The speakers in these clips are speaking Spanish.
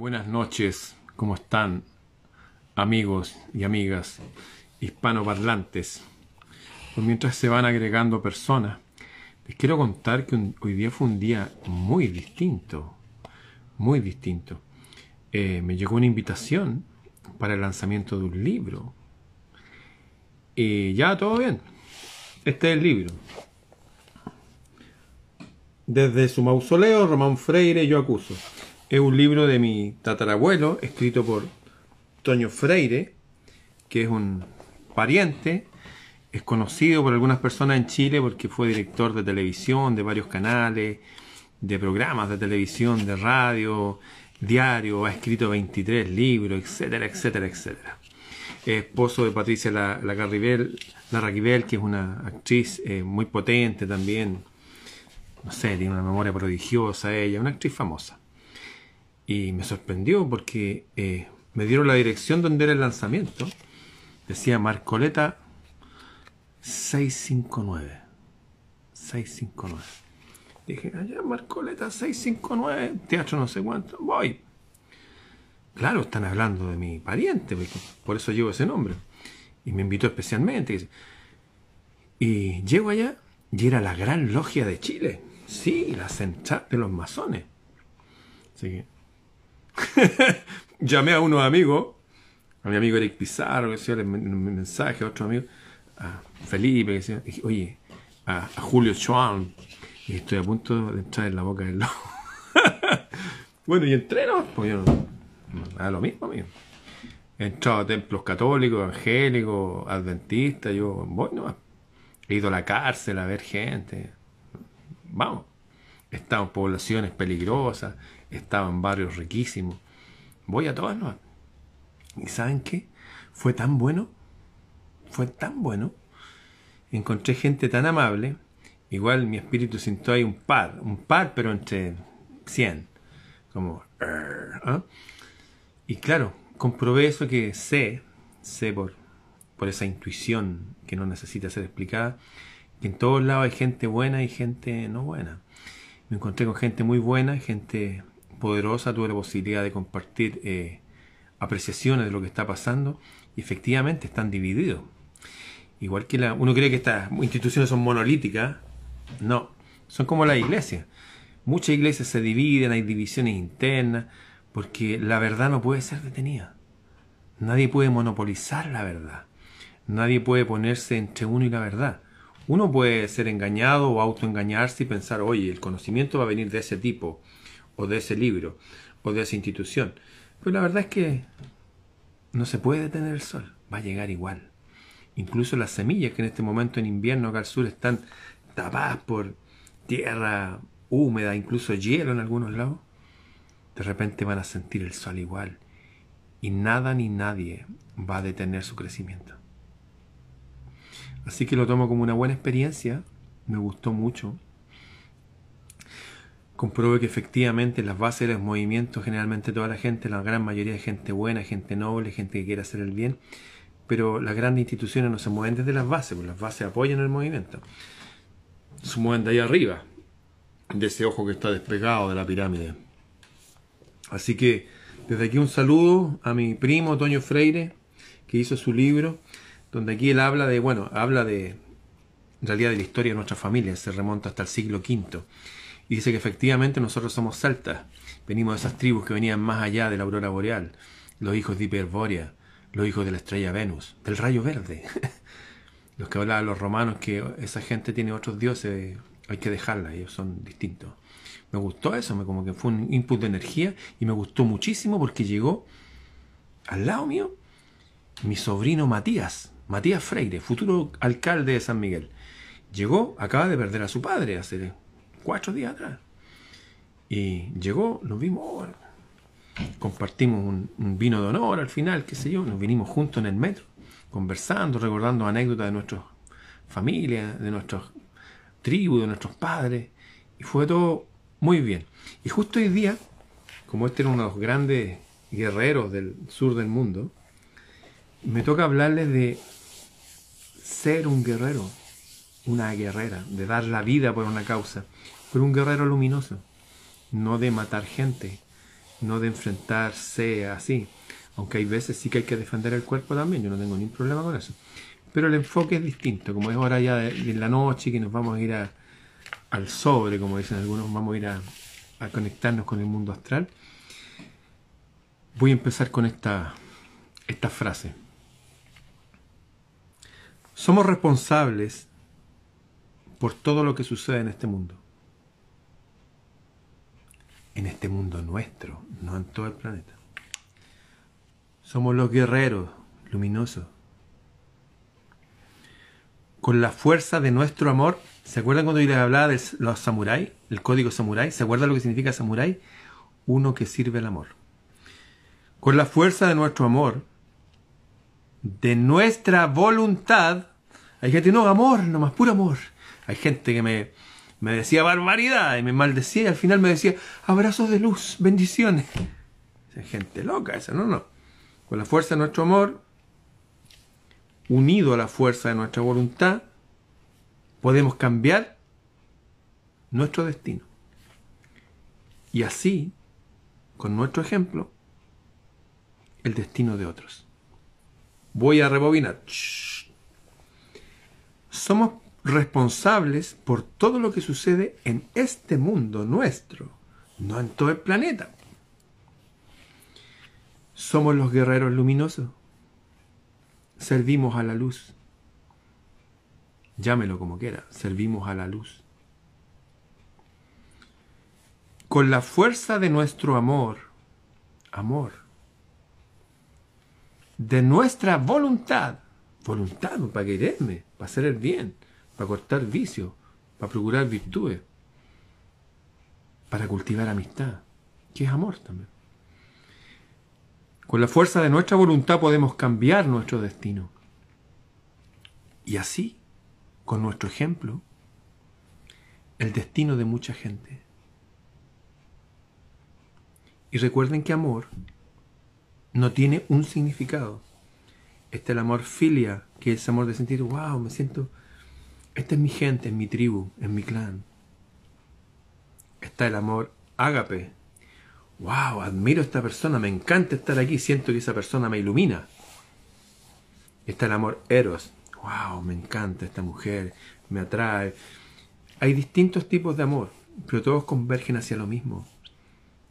Buenas noches, ¿cómo están amigos y amigas hispanoparlantes? Pues mientras se van agregando personas, les quiero contar que hoy día fue un día muy distinto, muy distinto. Eh, me llegó una invitación para el lanzamiento de un libro. Y ya todo bien. Este es el libro. Desde su mausoleo, Román Freire, yo acuso. Es un libro de mi tatarabuelo, escrito por Toño Freire, que es un pariente, es conocido por algunas personas en Chile porque fue director de televisión, de varios canales, de programas de televisión, de radio, diario, ha escrito 23 libros, etcétera, etcétera, etcétera. Es esposo de Patricia la, la, que es una actriz eh, muy potente también, no sé, tiene una memoria prodigiosa ella, una actriz famosa. Y me sorprendió porque eh, me dieron la dirección donde era el lanzamiento. Decía Marcoleta 659. 659. Dije, allá Marcoleta 659, teatro no sé cuánto, voy. Claro, están hablando de mi pariente, por eso llevo ese nombre. Y me invitó especialmente. Y llego allá y era la gran logia de Chile. Sí, la central de los masones. Así que Llamé a unos amigos, a mi amigo Eric Pizarro, que decía un mensaje, a otro amigo, a Felipe, que decía, oye, a, Julio Schwan, y estoy a punto de entrar en la boca del lobo. bueno, y entré, ¿no? Pues yo no, no lo mismo, amigo. He entrado a templos católicos, evangélicos, adventistas, yo voy He ido a la cárcel a ver gente. Vamos. He estado en poblaciones peligrosas, estaba en barrios riquísimos. Voy a todas, ¿no? ¿Y saben qué? Fue tan bueno, fue tan bueno. Encontré gente tan amable. Igual mi espíritu sintió ahí un par, un par, pero entre 100. Como... ¿ah? Y claro, comprobé eso que sé, sé por, por esa intuición que no necesita ser explicada, que en todos lados hay gente buena y gente no buena. Me encontré con gente muy buena, gente poderosa, tuve la posibilidad de compartir eh, apreciaciones de lo que está pasando y efectivamente están divididos. Igual que la, uno cree que estas instituciones son monolíticas, no, son como la iglesia. Muchas iglesias se dividen, hay divisiones internas, porque la verdad no puede ser detenida. Nadie puede monopolizar la verdad. Nadie puede ponerse entre uno y la verdad. Uno puede ser engañado o autoengañarse y pensar, oye, el conocimiento va a venir de ese tipo o de ese libro, o de esa institución. Pero la verdad es que no se puede detener el sol, va a llegar igual. Incluso las semillas que en este momento en invierno acá al sur están tapadas por tierra húmeda, incluso hielo en algunos lados, de repente van a sentir el sol igual. Y nada ni nadie va a detener su crecimiento. Así que lo tomo como una buena experiencia, me gustó mucho comprobé que efectivamente las bases de los movimientos, generalmente toda la gente, la gran mayoría de gente buena, gente noble, gente que quiere hacer el bien, pero las grandes instituciones no se mueven desde las bases, porque las bases apoyan el movimiento. Se mueven de ahí arriba, de ese ojo que está despegado de la pirámide. Así que desde aquí un saludo a mi primo Toño Freire, que hizo su libro, donde aquí él habla de, bueno, habla de, en realidad de la historia de nuestra familia, se remonta hasta el siglo V y dice que efectivamente nosotros somos celtas. Venimos de esas tribus que venían más allá de la aurora boreal. Los hijos de Hiperbórea, los hijos de la estrella Venus, del rayo verde. los que hablaban los romanos que esa gente tiene otros dioses, hay que dejarla, ellos son distintos. Me gustó eso, me como que fue un input de energía y me gustó muchísimo porque llegó al lado mío mi sobrino Matías, Matías Freire, futuro alcalde de San Miguel. Llegó, acaba de perder a su padre hace cuatro días atrás. Y llegó, nos vimos, compartimos un, vino de honor al final, qué sé yo, nos vinimos juntos en el metro, conversando, recordando anécdotas de nuestras familias, de nuestras tribus, de nuestros padres, y fue todo muy bien. Y justo hoy día, como este era uno de los grandes guerreros del sur del mundo, me toca hablarles de ser un guerrero, una guerrera, de dar la vida por una causa, pero un guerrero luminoso, no de matar gente, no de enfrentarse así. Aunque hay veces sí que hay que defender el cuerpo también, yo no tengo ningún problema con eso. Pero el enfoque es distinto, como es hora ya de, la noche que nos vamos a ir al sobre, como dicen algunos, vamos a ir a, a conectarnos con el mundo astral. Voy a empezar con esta, esta frase. Somos responsables por todo lo que sucede en este mundo. En este mundo nuestro, no en todo el planeta. Somos los guerreros luminosos. Con la fuerza de nuestro amor, ¿se acuerdan cuando yo les hablaba de los samuráis? El código samurái. ¿Se acuerdan lo que significa samurái? Uno que sirve el amor. Con la fuerza de nuestro amor, de nuestra voluntad, hay gente, no, amor, nomás puro amor. Hay gente que me, me decía barbaridad y me maldecía y al final me decía abrazos de luz, bendiciones. Hay gente loca esa, no, no. Con la fuerza de nuestro amor, unido a la fuerza de nuestra voluntad, podemos cambiar nuestro destino. Y así, con nuestro ejemplo, el destino de otros. Voy a rebobinar somos responsables por todo lo que sucede en este mundo nuestro, no en todo el planeta. Somos los guerreros luminosos. Servimos a la luz. Llámelo como quiera, servimos a la luz. Con la fuerza de nuestro amor, amor, de nuestra voluntad, voluntad para quererme, para hacer el bien, para cortar vicios, para procurar virtudes, para cultivar amistad, que es amor también. Con la fuerza de nuestra voluntad podemos cambiar nuestro destino. Y así, con nuestro ejemplo, el destino de mucha gente. Y recuerden que amor no tiene un significado. Este es el amor filia, que es amor de sentir, wow, me siento, esta es mi gente, es mi tribu, es mi clan. Está el amor ágape. Wow, admiro a esta persona, me encanta estar aquí, siento que esa persona me ilumina. Está el amor eros. Wow, me encanta esta mujer, me atrae. Hay distintos tipos de amor, pero todos convergen hacia lo mismo,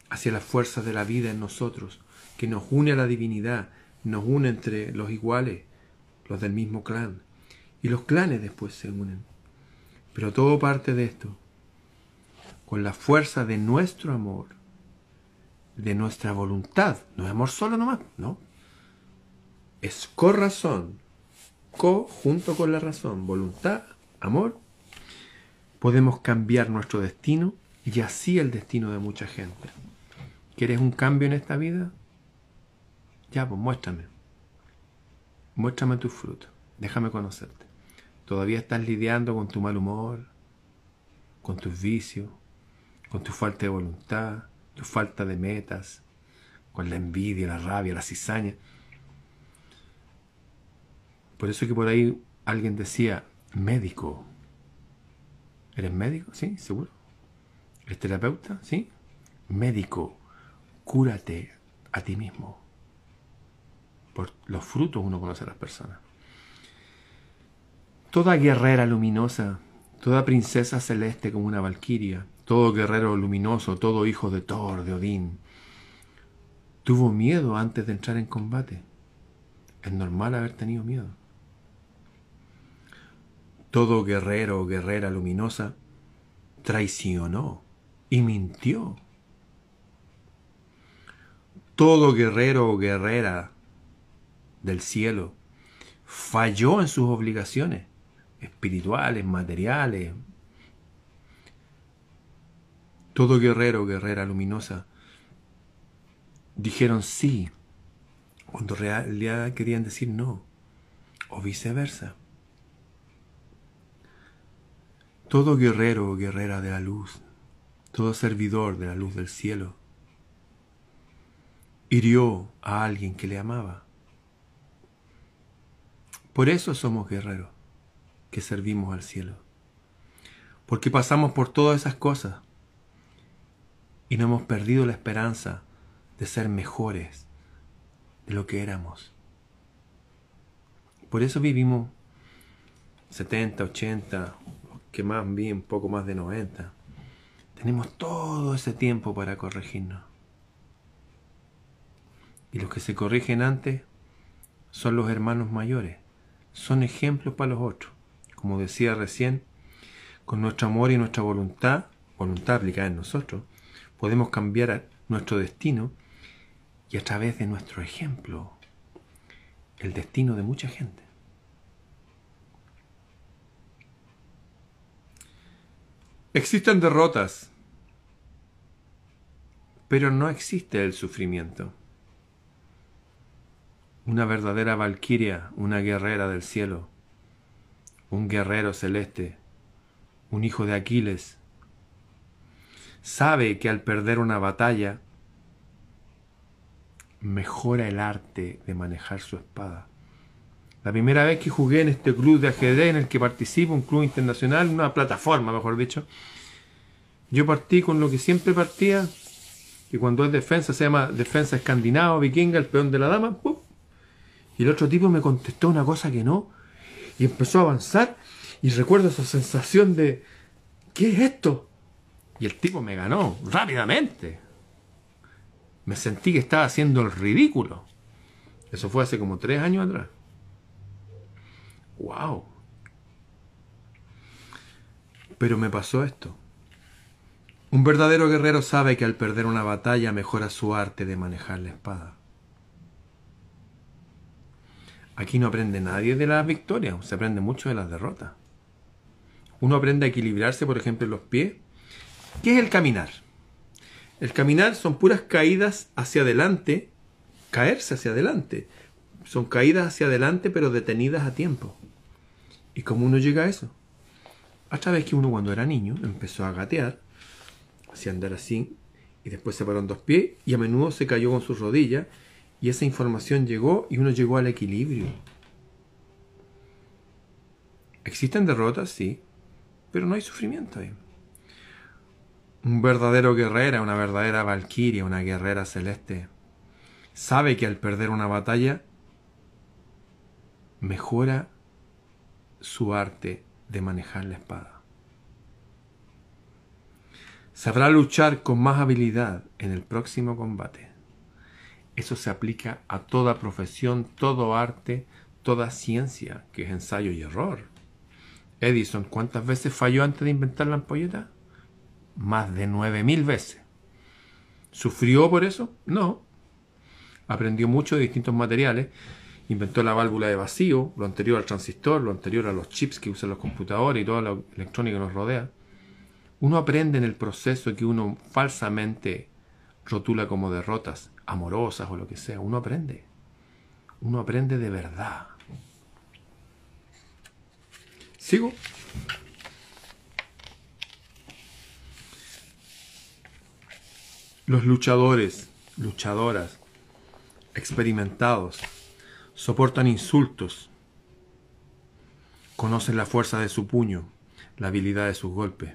hacia las fuerzas de la vida en nosotros, que nos une a la divinidad, nos une entre los iguales, los del mismo clan. Y los clanes después se unen. Pero todo parte de esto, con la fuerza de nuestro amor, de nuestra voluntad. No es amor solo nomás, no. Es corazón, co junto con la razón, voluntad, amor. Podemos cambiar nuestro destino y así el destino de mucha gente. ¿Quieres un cambio en esta vida? Ya, pues muéstrame. Muéstrame tus frutos. Déjame conocerte. Todavía estás lidiando con tu mal humor, con tus vicios, con tu falta de voluntad, tu falta de metas, con la envidia, la rabia, la cizaña. Por eso que por ahí alguien decía, médico. ¿Eres médico? ¿Sí? ¿Seguro? ¿Eres terapeuta? ¿Sí? Médico, cúrate a ti mismo por los frutos uno conoce a las personas. Toda guerrera luminosa, toda princesa celeste como una valquiria, todo guerrero luminoso, todo hijo de Thor, de Odín, tuvo miedo antes de entrar en combate. Es normal haber tenido miedo. Todo guerrero o guerrera luminosa traicionó y mintió. Todo guerrero o guerrera del cielo falló en sus obligaciones espirituales, materiales. Todo guerrero guerrera luminosa dijeron sí, cuando en realidad querían decir no, o viceversa. Todo guerrero o guerrera de la luz, todo servidor de la luz del cielo, hirió a alguien que le amaba. Por eso somos guerreros, que servimos al cielo. Porque pasamos por todas esas cosas y no hemos perdido la esperanza de ser mejores de lo que éramos. Por eso vivimos 70, 80, que más bien poco más de 90. Tenemos todo ese tiempo para corregirnos. Y los que se corrigen antes son los hermanos mayores. Son ejemplos para los otros. Como decía recién, con nuestro amor y nuestra voluntad, voluntad aplicada en nosotros, podemos cambiar nuestro destino y a través de nuestro ejemplo, el destino de mucha gente. Existen derrotas, pero no existe el sufrimiento. Una verdadera valquiria, una guerrera del cielo, un guerrero celeste, un hijo de Aquiles, sabe que al perder una batalla, mejora el arte de manejar su espada. La primera vez que jugué en este club de ajedrez en el que participo, un club internacional, una plataforma, mejor dicho, yo partí con lo que siempre partía, y cuando es defensa se llama defensa escandinava, vikinga, el peón de la dama, y el otro tipo me contestó una cosa que no, y empezó a avanzar, y recuerdo esa sensación de, ¿qué es esto? Y el tipo me ganó rápidamente. Me sentí que estaba haciendo el ridículo. Eso fue hace como tres años atrás. ¡Wow! Pero me pasó esto. Un verdadero guerrero sabe que al perder una batalla mejora su arte de manejar la espada. Aquí no aprende nadie de las victorias, se aprende mucho de las derrotas. Uno aprende a equilibrarse, por ejemplo, en los pies. ¿Qué es el caminar? El caminar son puras caídas hacia adelante, caerse hacia adelante. Son caídas hacia adelante, pero detenidas a tiempo. ¿Y cómo uno llega a eso? A través que uno cuando era niño empezó a gatear, hacia andar así, y después se paró en dos pies, y a menudo se cayó con sus rodillas, y esa información llegó y uno llegó al equilibrio. ¿Existen derrotas? Sí, pero no hay sufrimiento ahí. Un verdadero guerrero, una verdadera valquiria, una guerrera celeste, sabe que al perder una batalla mejora su arte de manejar la espada. Sabrá luchar con más habilidad en el próximo combate. Eso se aplica a toda profesión, todo arte, toda ciencia, que es ensayo y error. Edison, ¿cuántas veces falló antes de inventar la ampolleta? Más de nueve mil veces. ¿Sufrió por eso? No. Aprendió mucho de distintos materiales. Inventó la válvula de vacío, lo anterior al transistor, lo anterior a los chips que usan los computadores y toda la electrónica que nos rodea. Uno aprende en el proceso que uno falsamente rotula como derrotas amorosas o lo que sea. Uno aprende. Uno aprende de verdad. ¿Sigo? Los luchadores, luchadoras, experimentados, soportan insultos, conocen la fuerza de su puño, la habilidad de sus golpes.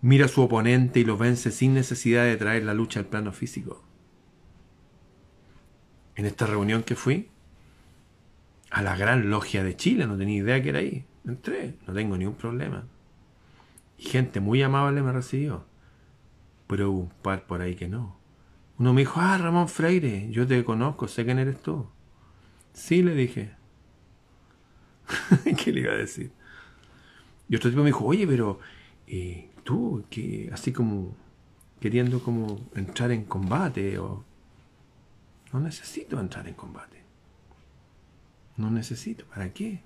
Mira a su oponente y lo vence sin necesidad de traer la lucha al plano físico en esta reunión que fui a la gran logia de Chile, no tenía idea que era ahí. Entré, no tengo ningún problema. Y gente muy amable me recibió. Pero hubo un par por ahí que no. Uno me dijo, ah, Ramón Freire, yo te conozco, sé quién eres tú. Sí, le dije. ¿Qué le iba a decir? Y otro tipo me dijo, oye, pero eh, tú, que así como queriendo como entrar en combate o no necesito entrar en combate. No necesito. ¿Para qué?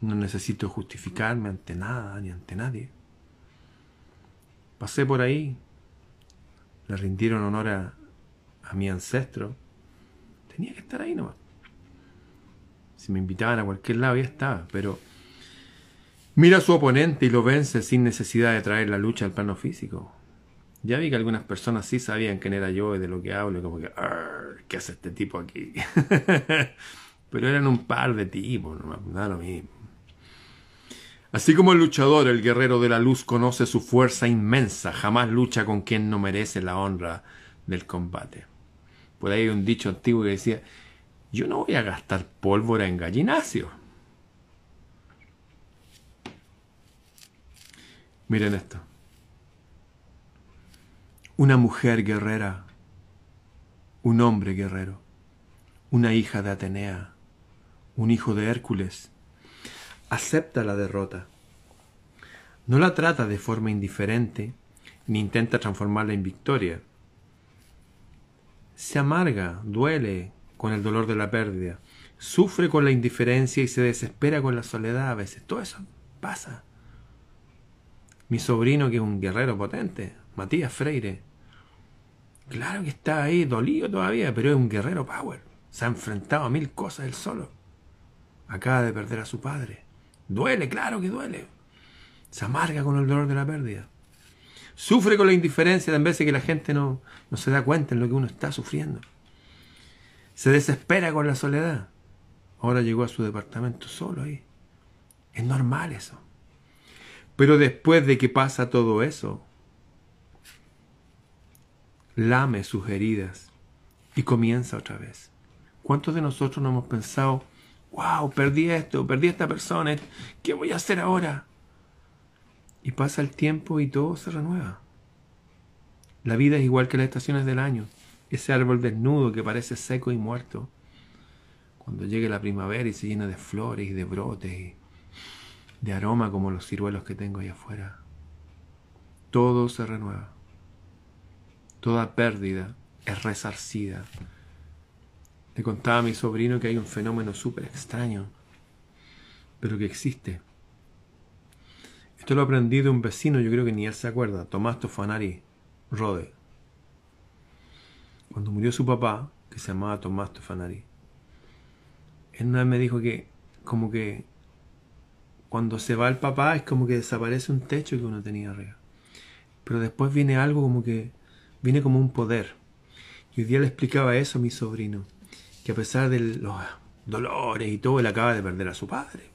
No necesito justificarme ante nada ni ante nadie. Pasé por ahí. Le rindieron honor a, mi ancestro. Tenía que estar ahí nomás. Si me invitaban a cualquier lado ya estaba. Pero mira a su oponente y lo vence sin necesidad de traer la lucha al plano físico. Ya vi que algunas personas sí sabían quién era yo y de lo que hablo, como que, ¿qué hace este tipo aquí? Pero eran un par de tipos, no da lo mismo. Así como el luchador, el guerrero de la luz conoce su fuerza inmensa, jamás lucha con quien no merece la honra del combate. Por ahí hay un dicho antiguo que decía, yo no voy a gastar pólvora en gallinacio. Miren esto. Una mujer guerrera, un hombre guerrero, una hija de Atenea, un hijo de Hércules, acepta la derrota. No la trata de forma indiferente, ni intenta transformarla en victoria. Se amarga, duele con el dolor de la pérdida, sufre con la indiferencia y se desespera con la soledad a veces. Todo eso pasa. Mi sobrino, que es un guerrero potente, Matías Freire, claro que está ahí dolido todavía, pero es un guerrero power. Se ha enfrentado a mil cosas él solo. Acaba de perder a su padre. Duele, claro que duele. Se amarga con el dolor de la pérdida. Sufre con la indiferencia de veces que la gente no, no se da cuenta en lo que uno está sufriendo. Se desespera con la soledad. Ahora llegó a su departamento solo ahí. Es normal eso. Pero después de que pasa todo eso, lame sus heridas y comienza otra vez. ¿Cuántos de nosotros no hemos pensado, wow, perdí esto, perdí esta persona, ¿qué voy a hacer ahora? Y pasa el tiempo y todo se renueva. La vida es igual que las estaciones del año, ese árbol desnudo que parece seco y muerto. Cuando llegue la primavera y se llena de flores y de brotes y de aroma como los ciruelos que tengo ahí afuera, todo se renueva. Toda pérdida es resarcida. Le contaba a mi sobrino que hay un fenómeno súper extraño, pero que existe esto lo aprendí de un vecino, yo creo que ni él se acuerda, Tomás Tofanari Rode. Cuando murió su papá, que se llamaba Tomás Tofanari, él me dijo que como que cuando se va el papá es como que desaparece un techo que uno tenía arriba. Pero después viene algo como que viene como un poder. Y hoy día le explicaba eso a mi sobrino, que a pesar de los dolores y todo, él acaba de perder a su padre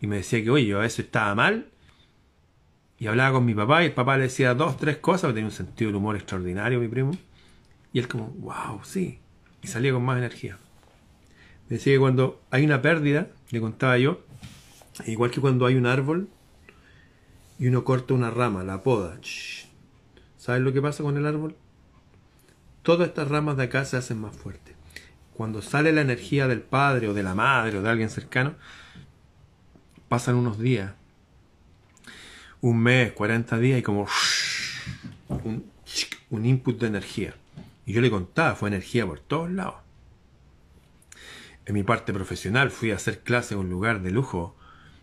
y me decía que, oye, yo a veces estaba mal. Y hablaba con mi papá y el papá le decía dos, tres cosas, tenía un sentido del humor extraordinario, mi primo. Y él como, wow, sí. Y salía con más energía. Me decía que cuando hay una pérdida, le contaba yo, igual que cuando hay un árbol y uno corta una rama, la poda. ¿Sabes lo que pasa con el árbol? Todas estas ramas de acá se hacen más fuertes. Cuando sale la energía del padre o de la madre o de alguien cercano, pasan unos días, un mes, 40 días y como un, un input de energía. Y yo le contaba, fue energía por todos lados. En mi parte profesional fui a hacer clase en un lugar de lujo.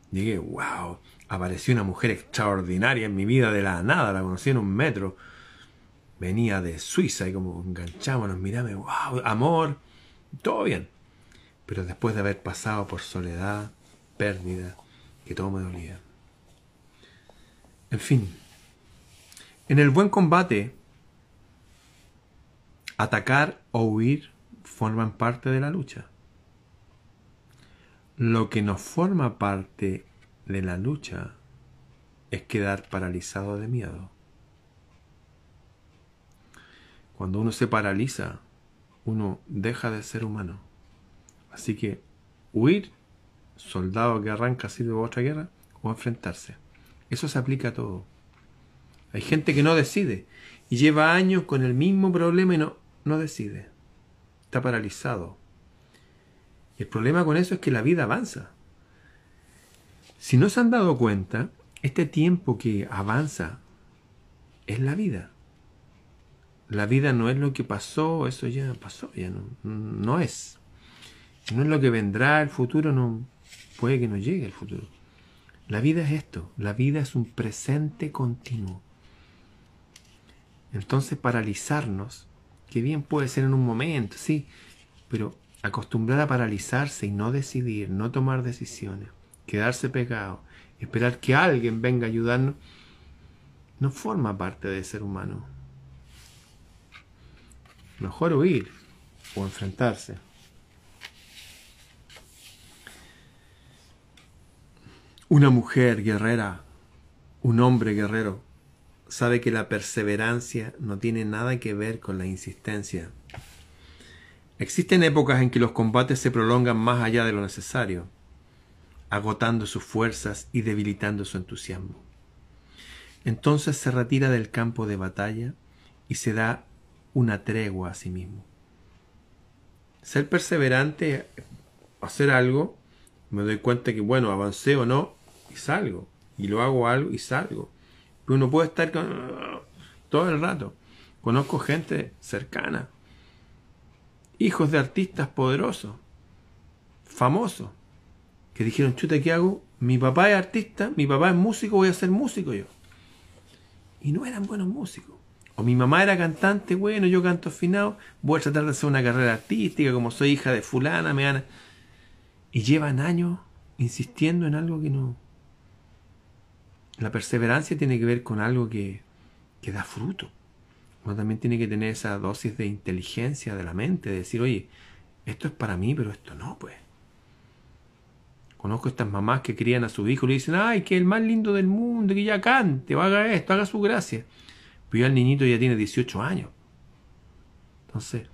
Llegué, wow, apareció una mujer extraordinaria en mi vida de la nada, la conocí en un metro. Venía de Suiza y como enganchamos, nos miramos, wow, amor, todo bien. Pero después de haber pasado por soledad, pérdida, que todo me dolía. En fin, en el buen combate, atacar o huir forman parte de la lucha. Lo que no forma parte de la lucha es quedar paralizado de miedo. Cuando uno se paraliza, uno deja de ser humano. Así que huir soldado que arranca así de otra guerra o enfrentarse. Eso se aplica a todo. Hay gente que no decide y lleva años con el mismo problema y no, no decide. Está paralizado. Y el problema con eso es que la vida avanza. Si no se han dado cuenta, este tiempo que avanza es la vida. La vida no es lo que pasó, eso ya pasó, ya no, no es. No es lo que vendrá, el futuro no, puede que no llegue el futuro. La vida es esto, la vida es un presente continuo. Entonces paralizarnos, que bien puede ser en un momento, sí, pero acostumbrar a paralizarse y no decidir, no tomar decisiones, quedarse pegado, esperar que alguien venga a ayudarnos, no forma parte de ser humano. Mejor huir o enfrentarse. Una mujer guerrera, un hombre guerrero, sabe que la perseverancia no tiene nada que ver con la insistencia, Existen épocas en que los combates se prolongan más allá de lo necesario, agotando sus fuerzas y debilitando su entusiasmo. Entonces se retira del campo de batalla y se da una tregua a sí mismo. Ser perseverante, hacer algo, me doy cuenta que, bueno, avancé o no, y salgo. Y lo hago algo y salgo. Pero uno puede estar todo el rato. Conozco gente cercana, hijos de artistas poderosos, famosos, que dijeron, chuta, ¿qué hago? Mi papá es artista, mi papá es músico, voy a ser músico yo. Y no eran buenos músicos. O mi mamá era cantante, bueno, yo canto afinado, voy a tratar de hacer una carrera artística, como soy hija de fulana, me gana. Y llevan años insistiendo en algo que no. La perseverancia tiene que ver con algo que, que da fruto. Uno también tiene que tener esa dosis de inteligencia de la mente, de decir, oye, esto es para mí, pero esto no, pues. Conozco estas mamás que crían a su hijo y le dicen, ay, que el más lindo del mundo, que ya cante, haga esto, haga su gracia. Pero ya el niñito ya tiene 18 años. Entonces,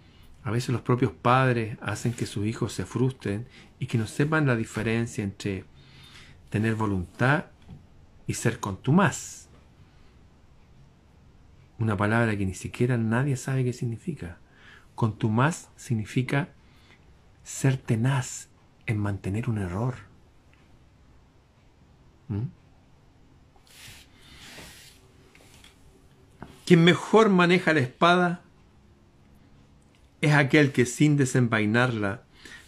a veces los propios padres hacen que sus hijos se frustren y que no sepan la diferencia entre tener voluntad y ser contumaz una palabra que ni siquiera nadie sabe qué significa. Contumaz significa ser tenaz en mantener un error. ¿Mm? Quien mejor maneja la espada es aquel que sin desenvainarla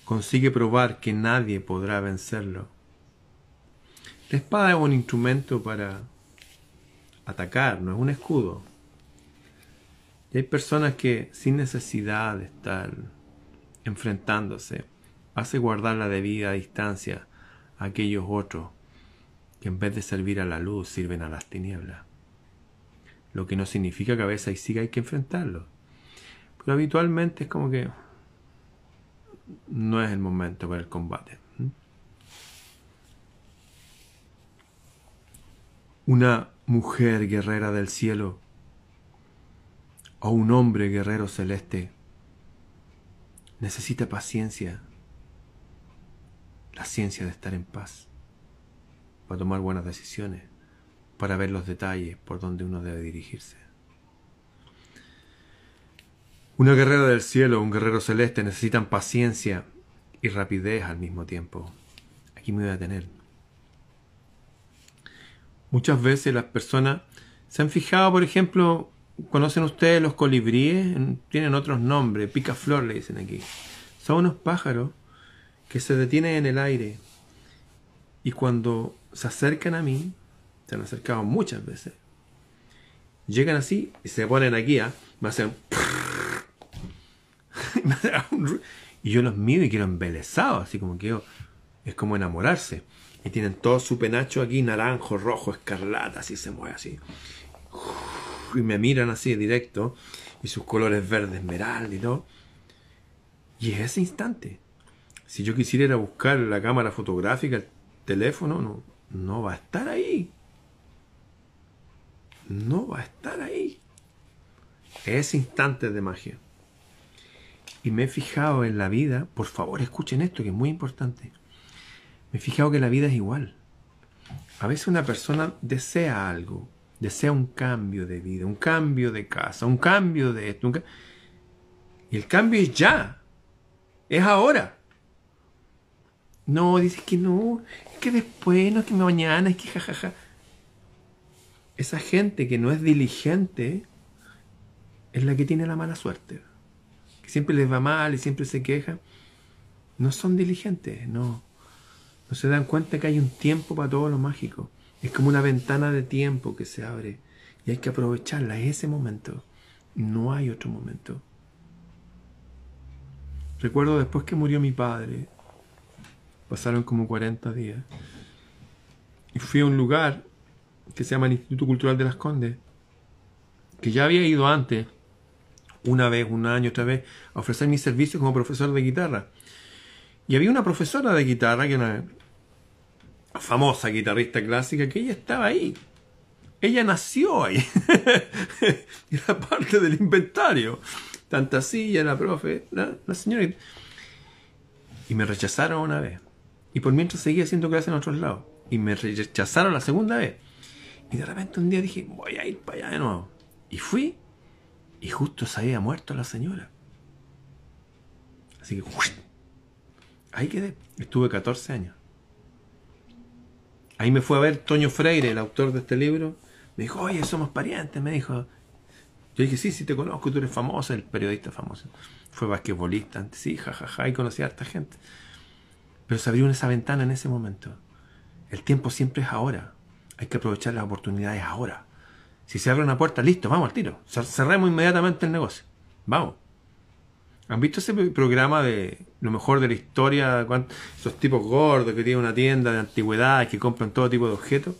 consigue probar que nadie podrá vencerlo. La espada es un instrumento para atacar, no es un escudo. Y hay personas que sin necesidad de estar enfrentándose, hace guardar la debida distancia a aquellos otros que en vez de servir a la luz sirven a las tinieblas. Lo que no significa que a veces sí hay que enfrentarlo. Pero habitualmente es como que no es el momento para el combate. Una mujer guerrera del cielo o un hombre guerrero celeste necesita paciencia, la ciencia de estar en paz, para tomar buenas decisiones, para ver los detalles por donde uno debe dirigirse. Una guerrera del cielo, un guerrero celeste necesitan paciencia y rapidez al mismo tiempo. Aquí me voy a tener. Muchas veces las personas se han fijado, por ejemplo, ¿Conocen ustedes los colibríes? Tienen otros nombres, picaflor le dicen aquí. Son unos pájaros que se detienen en el aire y cuando se acercan a mí, se han acercado muchas veces, llegan así y se ponen aquí, ¿ah? me hacen... y yo los miro y quiero embelesado, así como que es como enamorarse. Y tienen todo su penacho aquí, naranjo, rojo, escarlata, así se mueve así y me miran así directo, y sus colores verdes esmeralda y todo. Y es ese instante. Si yo quisiera buscar la cámara fotográfica, el teléfono, no, no va a estar ahí. No va a estar ahí. Ese instante de magia. Y me he fijado en la vida, por favor escuchen esto que es muy importante. Me he fijado que la vida es igual. A veces una persona desea algo, desea un cambio de vida, un cambio de casa, un cambio de esto. Y el cambio es ya, es ahora. No, dice que no, es que después, no es que mañana, es que jajaja. Esa gente que no es diligente es la que tiene la mala suerte. Que siempre les va mal y siempre se queja. No son diligentes, no. No se dan cuenta que hay un tiempo para todo lo mágico. Es como una ventana de tiempo que se abre y hay que aprovecharla. Es ese momento. No hay otro momento. Recuerdo después que murió mi padre, pasaron como 40 días, y fui a un lugar que se llama el Instituto Cultural de las Condes, que ya había ido antes, una vez, un año, otra vez, a ofrecer mis servicios como profesor de guitarra. Y había una profesora de guitarra, que era famosa guitarrista clásica, que ella estaba ahí. Ella nació ahí. Era parte del inventario. tanta silla, la profe, la, la señora. Y me rechazaron una vez. Y por mientras seguía haciendo clases en otros lados. Y me rechazaron la segunda vez. Y de repente un día dije, voy a ir para allá de nuevo. Y fui. Y justo se había muerto la señora. Así que, ahí quedé. Estuve 14 años. Ahí me fue a ver Toño Freire, el autor de este libro. Me dijo, oye, somos parientes, me dijo. Yo dije, sí, sí te conozco, tú eres famoso, el periodista famoso. Fue basquetbolista antes, sí, jajaja, y conocí a harta gente. Pero se abrió esa ventana en ese momento. El tiempo siempre es ahora. Hay que aprovechar las oportunidades ahora. Si se abre una puerta, listo, vamos al tiro. Cerremos inmediatamente el negocio. Vamos. ¿Han visto ese programa de lo mejor de la historia? Esos tipos gordos que tienen una tienda de antigüedades que compran todo tipo de objetos.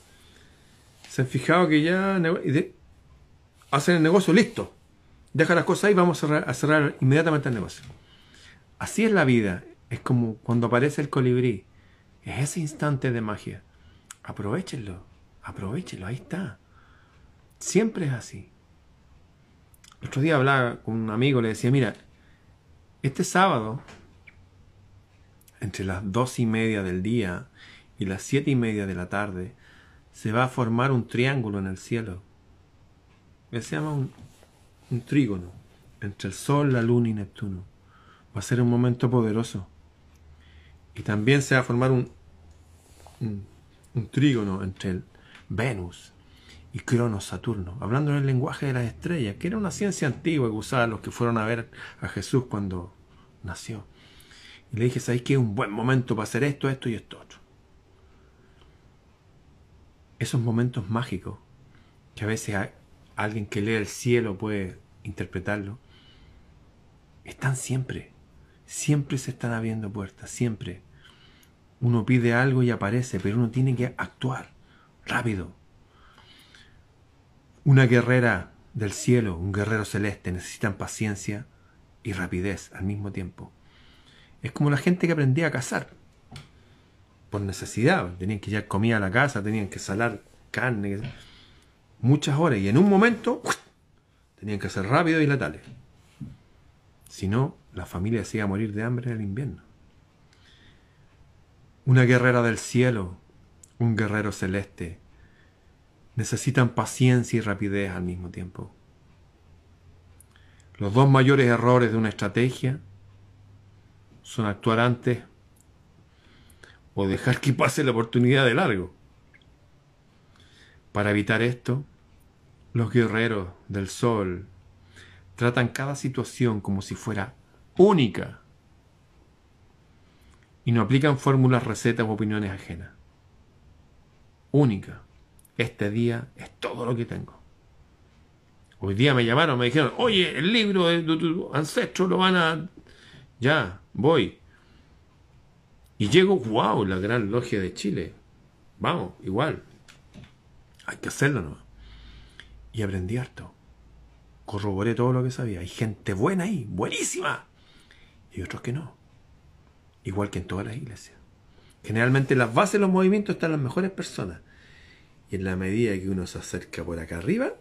¿Se han fijado que ya hacen el negocio listo? Deja las cosas ahí, vamos a cerrar, inmediatamente el negocio. Así es la vida. Es como cuando aparece el colibrí. Es ese instante de magia. Aprovechenlo. Aprovechenlo. Ahí está. Siempre es así. El otro día hablaba con un amigo, le decía, mira, este sábado, entre las dos y media del día y las siete y media de la tarde, se va a formar un triángulo en el cielo. se llama un, un trígono entre el Sol, la Luna y Neptuno. Va a ser un momento poderoso. Y también se va a formar un, un, trígono entre el Venus y Cronos Saturno, hablando en el lenguaje de las estrellas, que era una ciencia antigua que usaban los que fueron a ver a Jesús cuando nació. Y le dije, ¿sabéis que es un buen momento para hacer esto, esto y esto otro? Esos momentos mágicos, que a veces alguien que lee el cielo puede interpretarlo, están siempre. Siempre se están abriendo puertas, siempre. Uno pide algo y aparece, pero uno tiene que actuar rápido. Una guerrera del cielo, un guerrero celeste necesitan paciencia y rapidez al mismo tiempo. Es como la gente que aprendía a cazar. Por necesidad. Tenían que llevar comida a la casa, tenían que salar carne. Muchas horas. Y en un momento tenían que ser rápidos y letales. Si no, la familia se iba a morir de hambre en el invierno. Una guerrera del cielo, un guerrero celeste, necesitan paciencia y rapidez al mismo tiempo. Los dos mayores errores de una estrategia son actuar antes o dejar que pase la oportunidad de largo. Para evitar esto, los guerreros del sol tratan cada situación como si fuera única y no aplican fórmulas, recetas o opiniones ajenas. Única. Este día es todo lo que tengo. Hoy día me llamaron, me dijeron, oye, el libro de tu ancestro lo van a... Ya, voy. Y llego, wow, la gran logia de Chile. Vamos, igual. Hay que hacerlo, ¿no? Y aprendí harto corroboré todo lo que sabía. Hay gente buena ahí, buenísima. Y otros que no. Igual que en todas las iglesias. Generalmente en las bases de los movimientos están las mejores personas. Y en la medida que uno se acerca por acá arriba,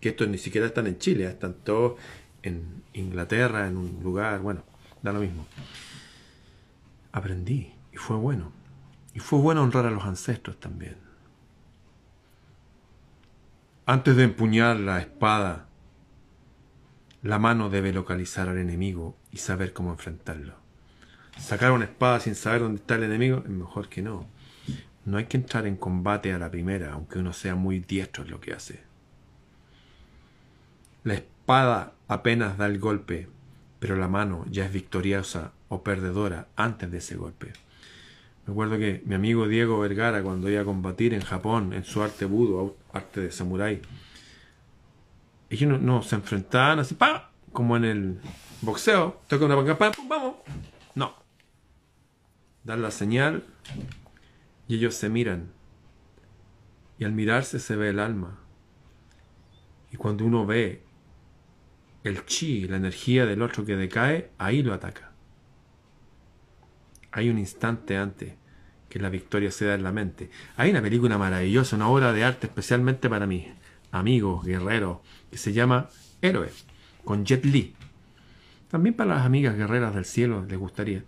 que estos ni siquiera están en Chile, están todos en Inglaterra, en un lugar, bueno, da lo mismo. Aprendí y fue bueno. Y fue bueno honrar a los ancestros también. Antes de empuñar la espada la mano debe localizar al enemigo y saber cómo enfrentarlo. Sacar una espada sin saber dónde está el enemigo es mejor que no. No hay que entrar en combate a la primera, aunque uno sea muy diestro en lo que hace. La espada apenas da el golpe, pero la mano ya es victoriosa o perdedora antes de ese golpe. Me acuerdo que mi amigo Diego Vergara, cuando iba a combatir en Japón, en su arte budo, arte de samurái, ellos no, se enfrentaban así, ¡pa! como en el boxeo, toca una panca, vamos. Dan la señal y ellos se miran. Y al mirarse se ve el alma. Y cuando uno ve el chi, la energía del otro que decae, ahí lo ataca. Hay un instante antes que la victoria se da en la mente. Hay una película maravillosa, una obra de arte especialmente para mí, amigos, guerreros, que se llama Héroe, con Jet Li. también para las amigas guerreras del cielo les gustaría,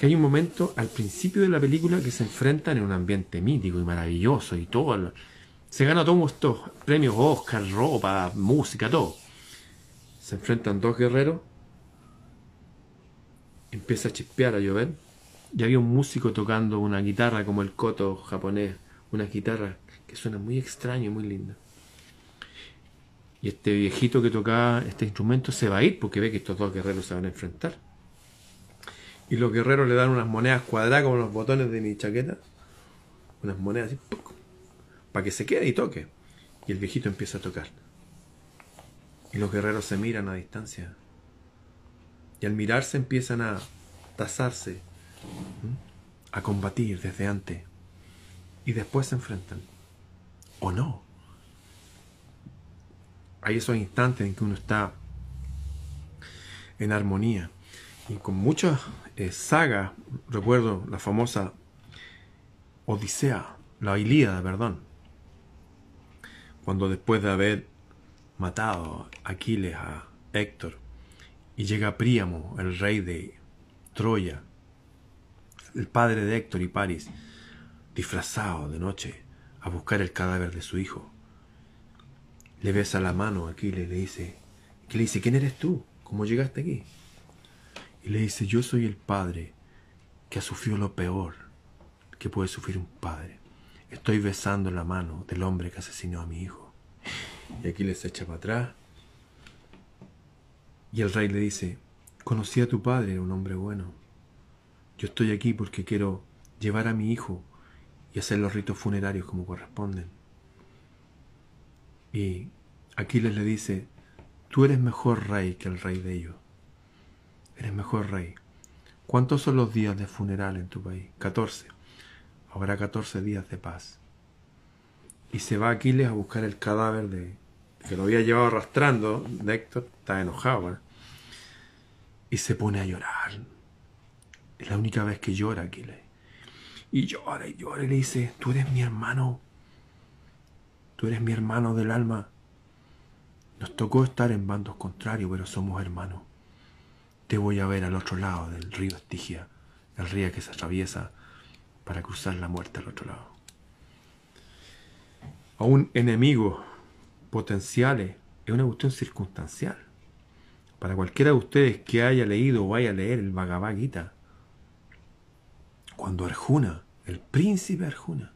que hay un momento al principio de la película que se enfrentan en un ambiente mítico y maravilloso y todo. Se gana todos estos premios Oscar, ropa, música, todo. Se enfrentan dos guerreros, empieza a chispear, a llover, y había un músico tocando una guitarra como el koto japonés, una guitarra que suena muy extraño y muy linda. Y este viejito que tocaba este instrumento se va a ir porque ve que estos dos guerreros se van a enfrentar. Y los guerreros le dan unas monedas cuadradas como los botones de mi chaqueta. Unas monedas así, para que se quede y toque. Y el viejito empieza a tocar. Y los guerreros se miran a distancia. Y al mirarse empiezan a tasarse, a combatir desde antes. Y después se enfrentan. ¿O no? hay esos instantes en que uno está en armonía. Y con muchas eh, sagas, recuerdo la famosa Odisea, la Ilíada, perdón, cuando después de haber matado a Aquiles a Héctor, y llega Príamo, el rey de Troya, el padre de Héctor y París, disfrazado de noche a buscar el cadáver de su hijo le besa la mano a Aquiles le dice, le dice, ¿quién eres tú? ¿Cómo llegaste aquí? Y le dice, yo soy el padre que ha sufrido lo peor que puede sufrir un padre. Estoy besando la mano del hombre que asesinó a mi hijo. Y Aquiles se echa para atrás. Y el rey le dice, conocí a tu padre, un hombre bueno. Yo estoy aquí porque quiero llevar a mi hijo y hacer los ritos funerarios como corresponden. Y Aquiles le dice, tú eres mejor rey que el rey de ellos. Eres mejor rey. ¿Cuántos son los días de funeral en tu país? 14. Habrá 14 días de paz. Y se va Aquiles a buscar el cadáver de que lo había llevado arrastrando de está enojado. Y se pone a llorar. Es la única vez que llora Aquiles. Y llora y llora y le dice, tú eres mi hermano Tú eres mi hermano del alma. Nos tocó estar en bandos contrarios, pero somos hermanos. Te voy a ver al otro lado del río Estigia, el río que se atraviesa para cruzar la muerte al otro lado. A un enemigo potenciales es una cuestión circunstancial. Para cualquiera de ustedes que haya leído o vaya a leer el Bhagavad Gita, cuando Arjuna, el príncipe Arjuna,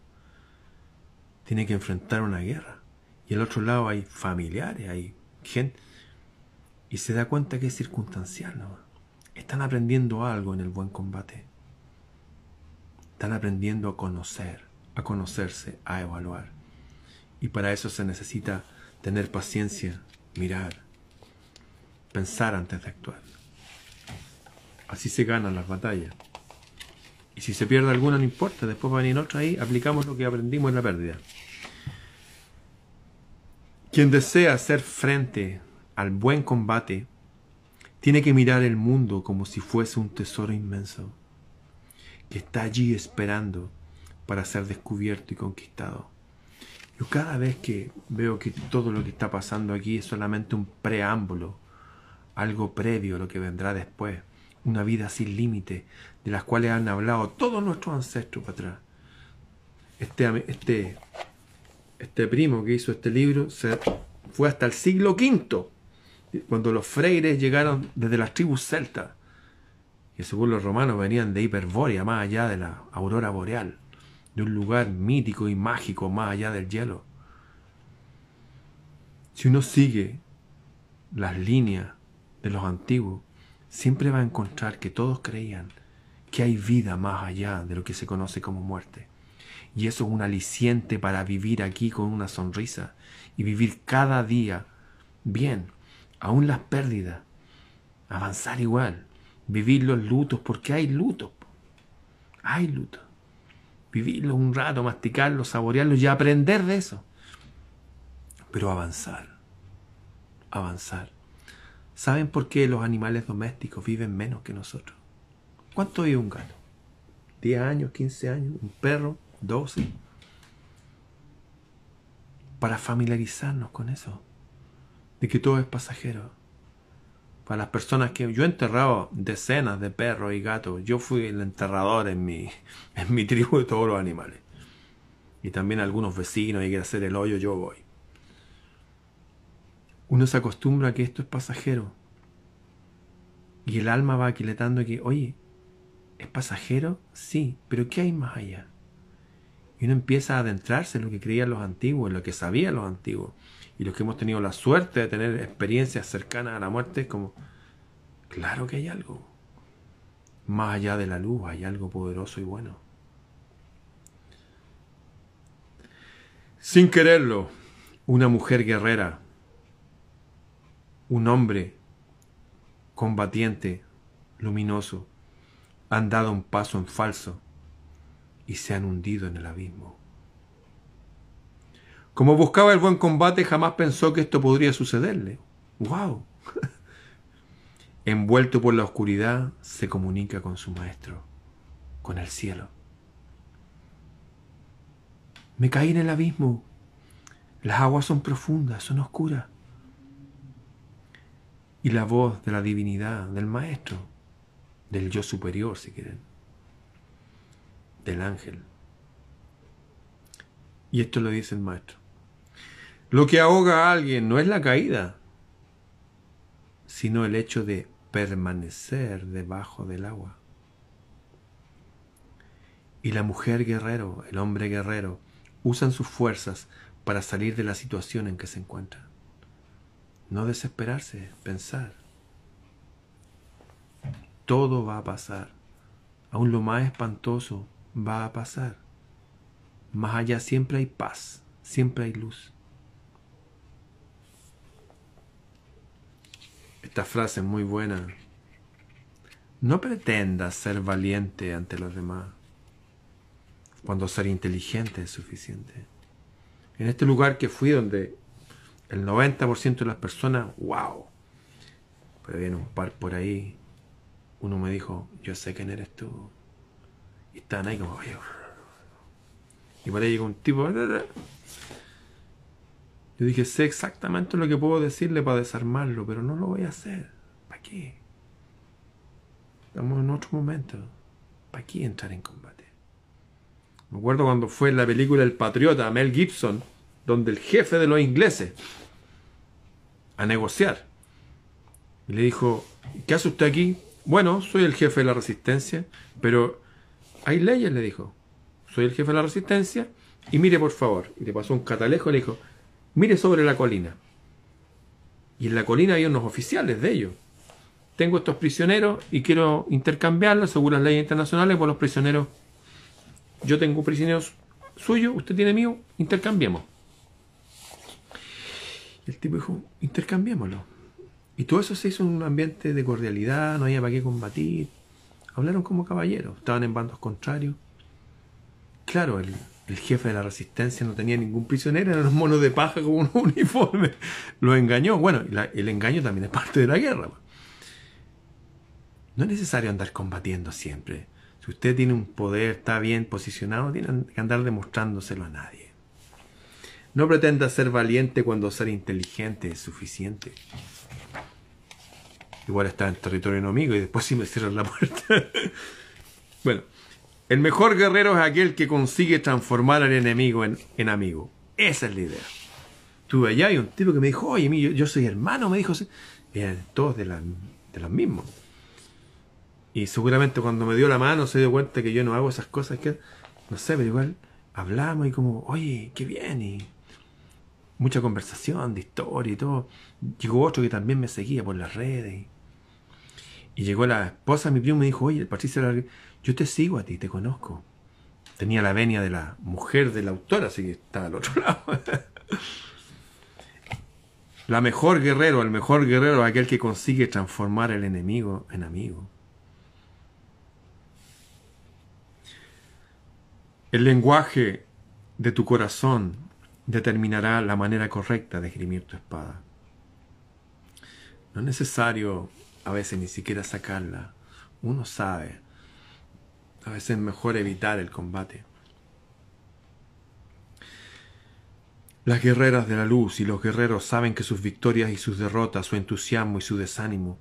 tiene que enfrentar una guerra. Y al otro lado hay familiares, hay gente. Y se da cuenta que es circunstancial. Están aprendiendo algo en el buen combate. Están aprendiendo a conocer, a conocerse, a evaluar. Y para eso se necesita tener paciencia, mirar, pensar antes de actuar. Así se ganan las batallas. Y si se pierde alguna, no importa, después va a venir otra ahí, aplicamos lo que aprendimos en la pérdida. Quien desea hacer frente al buen combate, tiene que mirar el mundo como si fuese un tesoro inmenso, que está allí esperando para ser descubierto y conquistado. Yo cada vez que veo que todo lo que está pasando aquí es solamente un preámbulo, algo previo a lo que vendrá después, una vida sin límite, de las cuales han hablado todos nuestros ancestros para atrás. Este, este, este primo que hizo este libro se fue hasta el siglo V, cuando los freires llegaron desde las tribus celtas, que según los romanos venían de Hiperbórea, más allá de la aurora boreal, de un lugar mítico y mágico más allá del hielo. Si uno sigue las líneas de los antiguos, siempre va a encontrar que todos creían que hay vida más allá de lo que se conoce como muerte. Y eso es un aliciente para vivir aquí con una sonrisa y vivir cada día bien, aún las pérdidas, avanzar igual, vivir los lutos, porque hay lutos, hay lutos. Vivirlos un rato, masticarlos, saborearlos y aprender de eso. Pero avanzar, avanzar. ¿Saben por qué los animales domésticos viven menos que nosotros? ¿Cuánto vive un gato? ¿10 años, 15 años? ¿Un perro? ¿12? Para familiarizarnos con eso, de que todo es pasajero. Para las personas que yo he enterrado decenas de perros y gatos, yo fui el enterrador en mi, en mi tribu de todos los animales. Y también algunos vecinos y quieren hacer el hoyo, yo voy. Uno se acostumbra a que esto es pasajero. Y el alma va aquiletando que, oye, ¿es pasajero? Sí, pero ¿qué hay más allá? Y uno empieza a adentrarse en lo que creían los antiguos, en lo que sabían los antiguos. Y los que hemos tenido la suerte de tener experiencias cercanas a la muerte, como, claro que hay algo. Más allá de la luz hay algo poderoso y bueno. Sin quererlo, una mujer guerrera, un hombre combatiente, luminoso, han dado un paso en falso y se han hundido en el abismo. Como buscaba el buen combate, jamás pensó que esto podría sucederle. ¡Wow! Envuelto por la oscuridad, se comunica con su maestro, con el cielo. Me caí en el abismo. Las aguas son profundas, son oscuras. Y la voz de la divinidad, del maestro, del yo superior, si quieren, del ángel. Y esto lo dice el maestro. Lo que ahoga a alguien no es la caída, sino el hecho de permanecer debajo del agua. Y la mujer guerrero, el hombre guerrero, usan sus fuerzas para salir de la situación en que se encuentran. No desesperarse, pensar. Todo va a pasar. Aún lo más espantoso va a pasar. Más allá siempre hay paz, siempre hay luz. Esta frase es muy buena. No pretendas ser valiente ante los demás, cuando ser inteligente es suficiente. En este lugar que fui donde el 90% de las personas, wow, pero viene un par por ahí, uno me dijo, yo sé quién eres tú. Y están ahí como, y por ahí llegó un tipo, yo dije, sé exactamente lo que puedo decirle para desarmarlo, pero no lo voy a hacer. ¿Para qué? Estamos en otro momento. ¿Para qué entrar en combate? Me acuerdo cuando fue la película El Patriota, Mel Gibson, donde el jefe de los ingleses a negociar. Y le dijo, ¿qué hace usted aquí? Bueno, soy el jefe de la resistencia, pero hay leyes, le dijo. Soy el jefe de la resistencia y mire por favor. Y le pasó un catalejo y le dijo, mire sobre la colina. Y en la colina había unos oficiales de ellos. Tengo estos prisioneros y quiero intercambiarlos según las leyes internacionales por los prisioneros. Yo tengo prisioneros suyos, usted tiene mío, intercambiemos. Y el tipo dijo, intercambiémoslo. Y todo eso se hizo en un ambiente de cordialidad, no había para qué combatir. Hablaron como caballeros, estaban en bandos contrarios. Claro, el, el jefe de la resistencia no tenía ningún prisionero, eran unos monos de paja con un uniforme. Lo engañó. Bueno, el engaño también es parte de la guerra. No es necesario andar combatiendo siempre. Si usted tiene un poder, está bien posicionado, tiene que andar demostrándoselo a nadie. No pretenda ser valiente cuando ser inteligente es suficiente. Igual está en territorio enemigo y después sí me cierran la puerta. bueno, el mejor guerrero es aquel que consigue transformar al enemigo en, amigo. Esa es la idea. Tuve allá y un tipo que me dijo, oye, yo, yo soy hermano, me dijo, todos de, de los mismos. Y seguramente cuando me dio la mano se dio cuenta que yo no hago esas cosas que, no sé, pero igual hablamos y como, oye, qué bien, y mucha conversación de historia y todo. Llegó otro que también me seguía por las redes. Y, llegó la esposa de mi primo y me dijo, oye, Patricia, yo te sigo a ti, te conozco. Tenía la venia de la mujer del autor, así que estaba al otro lado. la mejor guerrero, el mejor guerrero es aquel que consigue transformar el enemigo en amigo. El lenguaje de tu corazón determinará la manera correcta de esgrimir tu espada. No es necesario a veces ni siquiera sacarla. Uno sabe a veces es mejor evitar el combate. Las guerreras de la luz y los guerreros saben que sus victorias y sus derrotas, su entusiasmo y su desánimo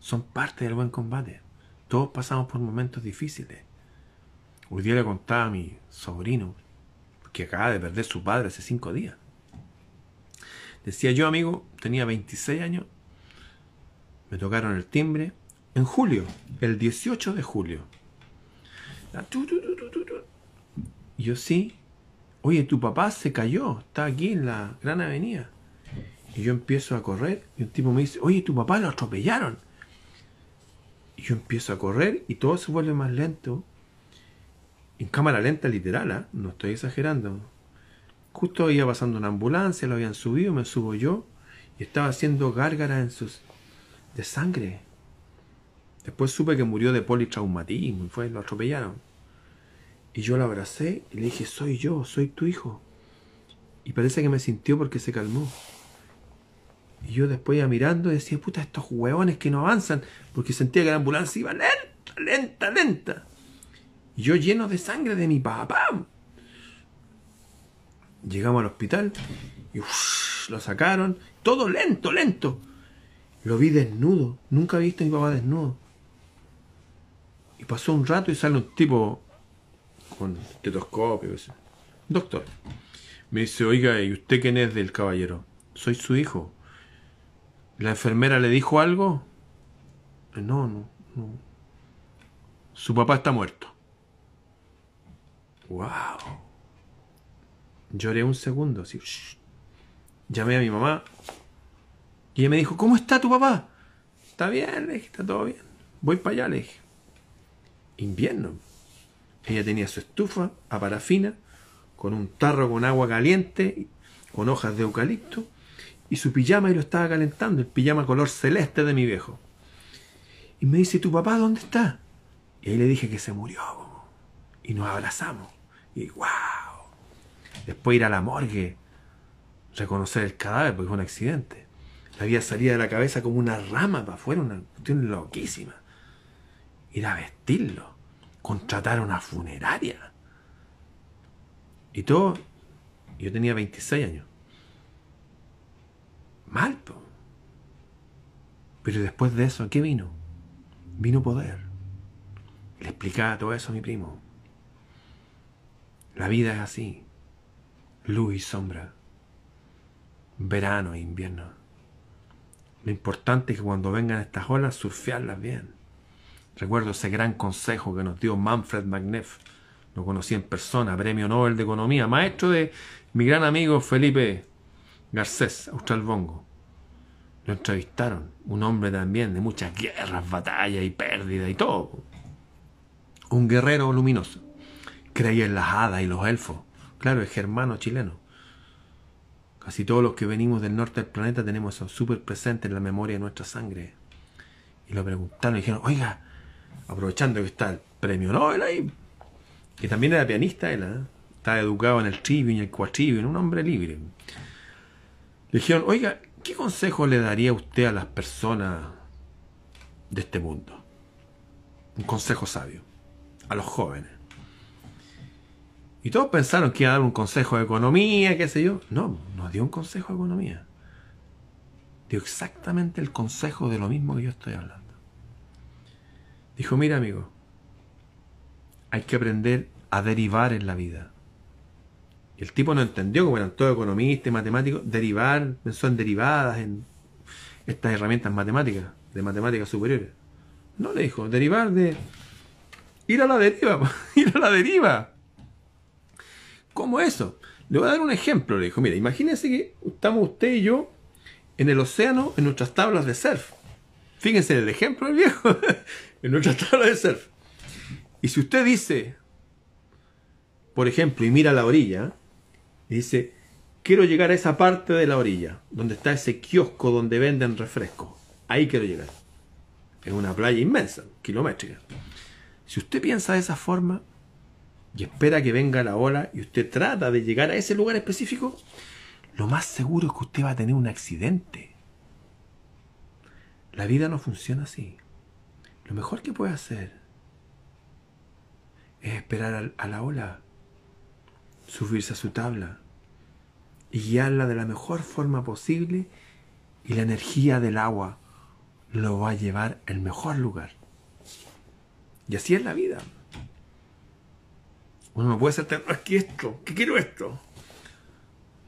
son parte del buen combate. Todos pasamos por momentos difíciles. Hoy día le contaba a mi sobrino que acaba de perder su padre hace cinco días. Decía yo, amigo, tenía 26 años, me tocaron el timbre en julio, el 18 de julio. Yo sí, oye, tu papá se cayó, está aquí en la gran avenida. Y yo empiezo a correr y un tipo me dice, oye, tu papá lo atropellaron. Y yo empiezo a correr y todo se vuelve más lento. En cámara lenta literal, ¿ah? no estoy exagerando. Justo iba pasando una ambulancia, lo habían subido, me subo yo y estaba haciendo gárgaras en sus de sangre. Después supe que murió de politraumatismo y fue, lo atropellaron. Y yo lo abracé y le dije, soy yo, soy tu hijo. Y parece que me sintió porque se calmó. Y yo después iba mirando y decía, puta, estos huevones que no avanzan, porque sentía que la ambulancia iba lenta, lenta, lenta. Y yo lleno de sangre de mi papá. Llegamos al hospital y lo sacaron, todo lento, lento. Lo vi desnudo, nunca he visto a mi papá desnudo. Y pasó un rato y sale un tipo con tetoscopio. Doctor, me dice, oiga, ¿y usted quién es del caballero? Soy su hijo. ¿La enfermera le dijo algo? No, no, no. Su papá está muerto. ¡Wow! Lloré un segundo, así. Llamé a mi mamá. Y ella me dijo, ¿cómo está tu papá? Está bien, le dije, está todo bien. Voy para allá, le dije. Invierno. Ella tenía su estufa a parafina, con un tarro con agua caliente, con hojas de eucalipto, y su pijama y lo estaba calentando, el pijama color celeste de mi viejo. Y me dice, ¿tu papá dónde está? Y ahí le dije que se murió. Y nos abrazamos. Y wow. Después ir a la morgue, reconocer el cadáver porque fue un accidente. Le había salido de la cabeza como una rama para afuera, una cuestión loquísima. Ir a vestirlo, contratar una funeraria. Y todo, yo tenía 26 años. Mal, Pero después de eso, ¿qué vino? Vino poder. Le explicaba todo eso a mi primo. La vida es así. Luz y sombra. Verano e invierno. Lo importante es que cuando vengan estas olas, surfearlas bien. Recuerdo ese gran consejo que nos dio Manfred Magneff. Lo conocí en persona, premio Nobel de Economía, maestro de mi gran amigo Felipe Garcés, Australbongo. Lo entrevistaron, un hombre también de muchas guerras, batallas y pérdidas y todo. Un guerrero luminoso. Creía en las hadas y los elfos. Claro, es germano chileno. Casi todos los que venimos del norte del planeta tenemos eso súper presente en la memoria de nuestra sangre. Y lo preguntaron y dijeron, oiga, aprovechando que está el premio Nobel ahí, que también era pianista él, ¿eh? estaba educado en el trivium y el cuatrivium, un hombre libre. Le dijeron, oiga, ¿qué consejo le daría usted a las personas de este mundo? Un consejo sabio, a los jóvenes. Y todos pensaron que iba a dar un consejo de economía, qué sé yo. No, no dio un consejo de economía. Dio exactamente el consejo de lo mismo que yo estoy hablando. Dijo, mira amigo, hay que aprender a derivar en la vida. Y el tipo no entendió, como eran todos economistas y matemáticos, derivar, pensó en derivadas, en estas herramientas matemáticas, de matemáticas superiores. No le dijo, derivar de ir a la deriva, ir a la deriva. ¿Cómo eso? Le voy a dar un ejemplo, le dijo, mira, imagínense que estamos usted y yo en el océano en nuestras tablas de surf. Fíjense en el ejemplo del viejo, en nuestras tablas de surf. Y si usted dice, por ejemplo, y mira la orilla, dice, quiero llegar a esa parte de la orilla, donde está ese kiosco donde venden refrescos. Ahí quiero llegar. Es una playa inmensa, kilométrica. Si usted piensa de esa forma y espera que venga la ola y usted trata de llegar a ese lugar específico, lo más seguro es que usted va a tener un accidente. La vida no funciona así. Lo mejor que puede hacer es esperar a la ola subirse a su tabla y guiarla de la mejor forma posible y la energía del agua lo va a llevar al mejor lugar. Y así es la vida. Uno no puede ser tan, es que esto, que quiero esto.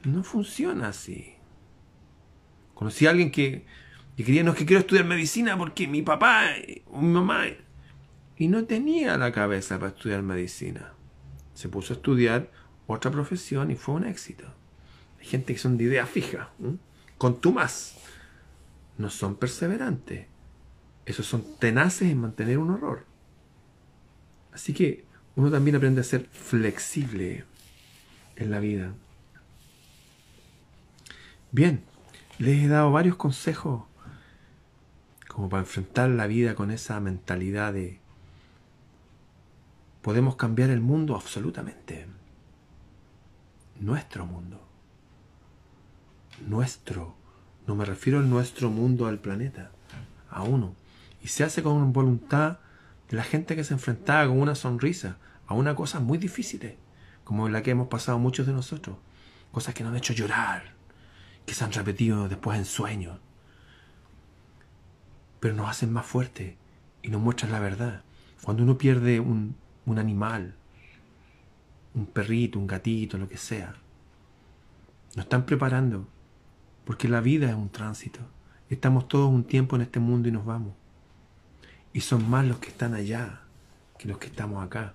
No funciona así. Conocí a alguien que, que quería, que quiero estudiar medicina porque mi papá o mi mamá. Y no tenía la cabeza para estudiar medicina. Se puso a estudiar otra profesión y fue un éxito. Hay gente que son de idea fija, con tú más. No son perseverantes. Esos son tenaces en mantener un horror. Así que uno también aprende a ser flexible en la vida. Bien, les he dado varios consejos como para enfrentar la vida con esa mentalidad de podemos cambiar el mundo absolutamente. Nuestro mundo. Nuestro. No me refiero al nuestro mundo, al planeta, a uno. Y se hace con voluntad de la gente que se enfrentaba con una sonrisa a una cosa muy difícil, como la que hemos pasado muchos de nosotros. Cosas que nos han hecho llorar, que se han repetido después en sueños. Pero nos hacen más fuertes y nos muestran la verdad. Cuando uno pierde un, un animal, un perrito, un gatito, lo que sea, nos están preparando, porque la vida es un tránsito. Estamos todos un tiempo en este mundo y nos vamos. Y son más los que están allá que los que estamos acá.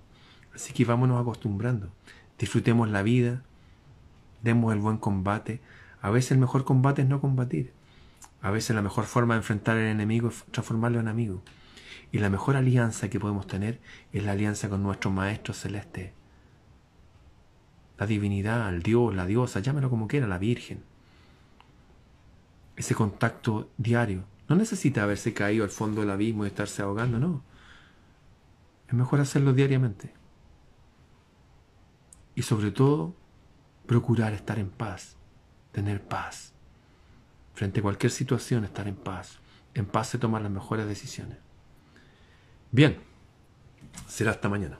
Así que vámonos acostumbrando. Disfrutemos la vida, demos el buen combate. A veces el mejor combate es no combatir. A veces la mejor forma de enfrentar al enemigo es transformarlo en amigo. Y la mejor alianza que podemos tener es la alianza con nuestro Maestro Celeste. La divinidad, el Dios, la diosa, llámelo como quiera, la Virgen. Ese contacto diario. No necesita haberse caído al fondo del abismo y estarse ahogando, no. Es mejor hacerlo diariamente. Y sobre todo, procurar estar en paz, tener paz. Frente a cualquier situación, estar en paz. En paz se toman las mejores decisiones. Bien, será hasta mañana.